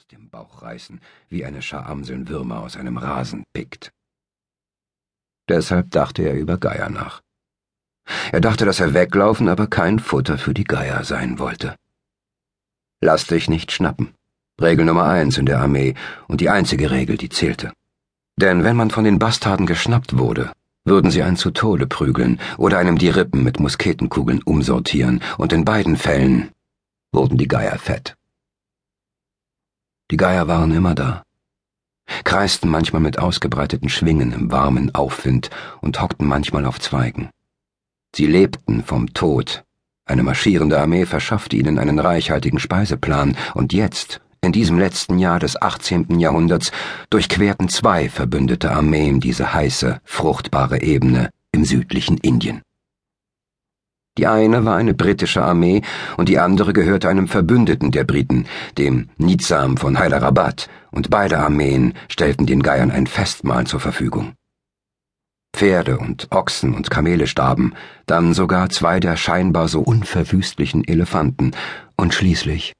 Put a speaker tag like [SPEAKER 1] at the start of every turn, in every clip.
[SPEAKER 1] aus dem Bauch reißen, wie eine Schar Amseln Würmer aus einem Rasen pickt. Deshalb dachte er über Geier nach. Er dachte, dass er weglaufen, aber kein Futter für die Geier sein wollte. Lass dich nicht schnappen. Regel Nummer eins in der Armee und die einzige Regel, die zählte. Denn wenn man von den Bastarden geschnappt wurde, würden sie einen zu Tode prügeln oder einem die Rippen mit Musketenkugeln umsortieren, und in beiden Fällen wurden die Geier fett. Die Geier waren immer da, kreisten manchmal mit ausgebreiteten Schwingen im warmen Aufwind und hockten manchmal auf Zweigen. Sie lebten vom Tod. Eine marschierende Armee verschaffte ihnen einen reichhaltigen Speiseplan, und jetzt, in diesem letzten Jahr des 18. Jahrhunderts, durchquerten zwei verbündete Armeen diese heiße, fruchtbare Ebene im südlichen Indien. Die eine war eine britische Armee und die andere gehörte einem Verbündeten der Briten, dem Nizam von Hyderabad, und beide Armeen stellten den Geiern ein Festmahl zur Verfügung. Pferde und Ochsen und Kamele starben, dann sogar zwei der scheinbar so unverwüstlichen Elefanten, und schließlich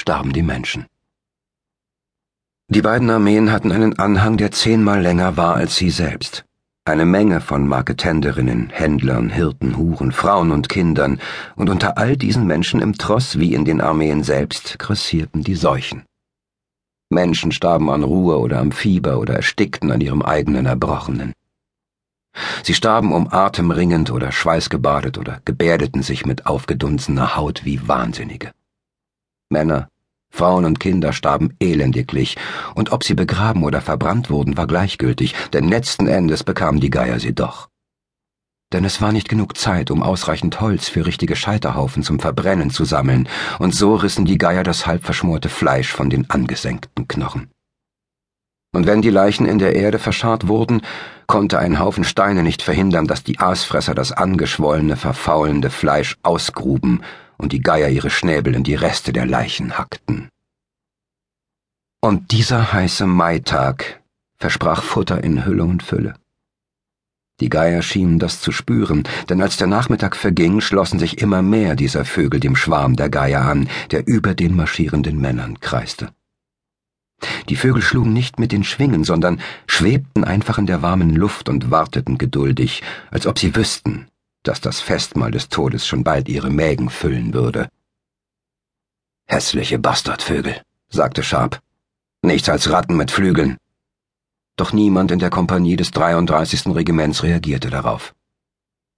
[SPEAKER 1] starben die Menschen. Die beiden Armeen hatten einen Anhang, der zehnmal länger war als sie selbst. Eine Menge von Marketenderinnen, Händlern, Hirten, Huren, Frauen und Kindern, und unter all diesen Menschen im Tross wie in den Armeen selbst grassierten die Seuchen. Menschen starben an Ruhe oder am Fieber oder erstickten an ihrem eigenen Erbrochenen. Sie starben um Atem ringend oder schweißgebadet oder gebärdeten sich mit aufgedunsener Haut wie Wahnsinnige. Männer, Frauen und Kinder starben elendiglich, und ob sie begraben oder verbrannt wurden, war gleichgültig, denn letzten Endes bekamen die Geier sie doch. Denn es war nicht genug Zeit, um ausreichend Holz für richtige Scheiterhaufen zum Verbrennen zu sammeln, und so rissen die Geier das halb verschmorte Fleisch von den angesenkten Knochen. Und wenn die Leichen in der Erde verscharrt wurden, konnte ein Haufen Steine nicht verhindern, dass die Aasfresser das angeschwollene, verfaulende Fleisch ausgruben und die Geier ihre Schnäbel in die Reste der Leichen hackten. Und dieser heiße Maitag versprach Futter in Hülle und Fülle. Die Geier schienen das zu spüren, denn als der Nachmittag verging, schlossen sich immer mehr dieser Vögel dem Schwarm der Geier an, der über den marschierenden Männern kreiste. Die Vögel schlugen nicht mit den Schwingen, sondern schwebten einfach in der warmen Luft und warteten geduldig, als ob sie wüssten, dass das Festmahl des Todes schon bald ihre Mägen füllen würde. Hässliche Bastardvögel, sagte Sharp. Nichts als Ratten mit Flügeln. Doch niemand in der Kompanie des 33. Regiments reagierte darauf.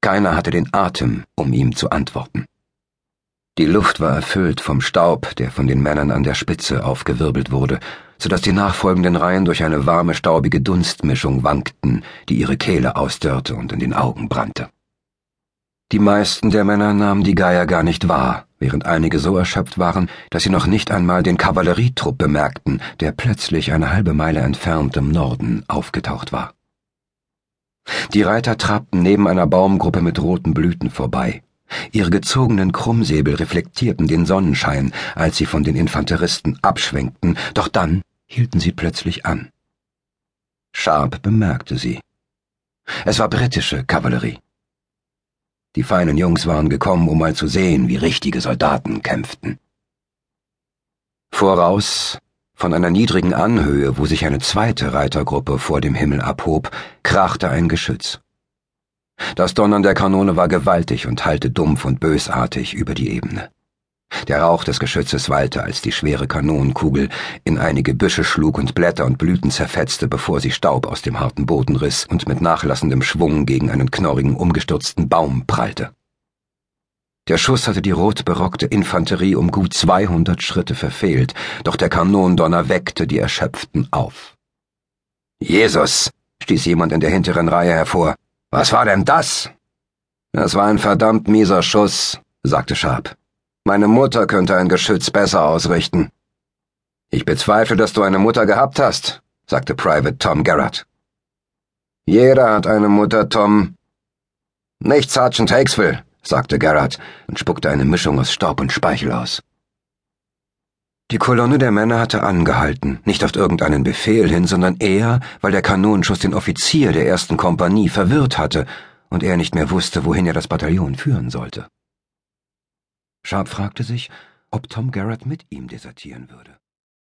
[SPEAKER 1] Keiner hatte den Atem, um ihm zu antworten. Die Luft war erfüllt vom Staub, der von den Männern an der Spitze aufgewirbelt wurde, so dass die nachfolgenden Reihen durch eine warme, staubige Dunstmischung wankten, die ihre Kehle ausdörrte und in den Augen brannte. Die meisten der Männer nahmen die Geier gar nicht wahr, während einige so erschöpft waren, dass sie noch nicht einmal den Kavallerietrupp bemerkten, der plötzlich eine halbe Meile entfernt im Norden aufgetaucht war. Die Reiter trabten neben einer Baumgruppe mit roten Blüten vorbei. Ihre gezogenen Krummsäbel reflektierten den Sonnenschein, als sie von den Infanteristen abschwenkten, doch dann hielten sie plötzlich an. Sharp bemerkte sie. Es war britische Kavallerie. Die feinen Jungs waren gekommen, um mal zu sehen, wie richtige Soldaten kämpften. Voraus, von einer niedrigen Anhöhe, wo sich eine zweite Reitergruppe vor dem Himmel abhob, krachte ein Geschütz. Das Donnern der Kanone war gewaltig und hallte dumpf und bösartig über die Ebene. Der Rauch des Geschützes wallte, als die schwere Kanonenkugel in einige Büsche schlug und Blätter und Blüten zerfetzte, bevor sie Staub aus dem harten Boden riss und mit nachlassendem Schwung gegen einen knorrigen, umgestürzten Baum prallte. Der Schuss hatte die rot berockte Infanterie um gut 200 Schritte verfehlt, doch der Kanondonner weckte die Erschöpften auf. Jesus! stieß jemand in der hinteren Reihe hervor. Was war denn das? Das war ein verdammt mieser Schuss, sagte Sharp. Meine Mutter könnte ein Geschütz besser ausrichten. Ich bezweifle, dass du eine Mutter gehabt hast, sagte Private Tom Garrett. Jeder hat eine Mutter, Tom. Nicht Sergeant Hakesville, sagte Garrett und spuckte eine Mischung aus Staub und Speichel aus. Die Kolonne der Männer hatte angehalten, nicht auf irgendeinen Befehl hin, sondern eher, weil der Kanonenschuss den Offizier der ersten Kompanie verwirrt hatte und er nicht mehr wusste, wohin er das Bataillon führen sollte. Sharp fragte sich, ob Tom Garrett mit ihm desertieren würde.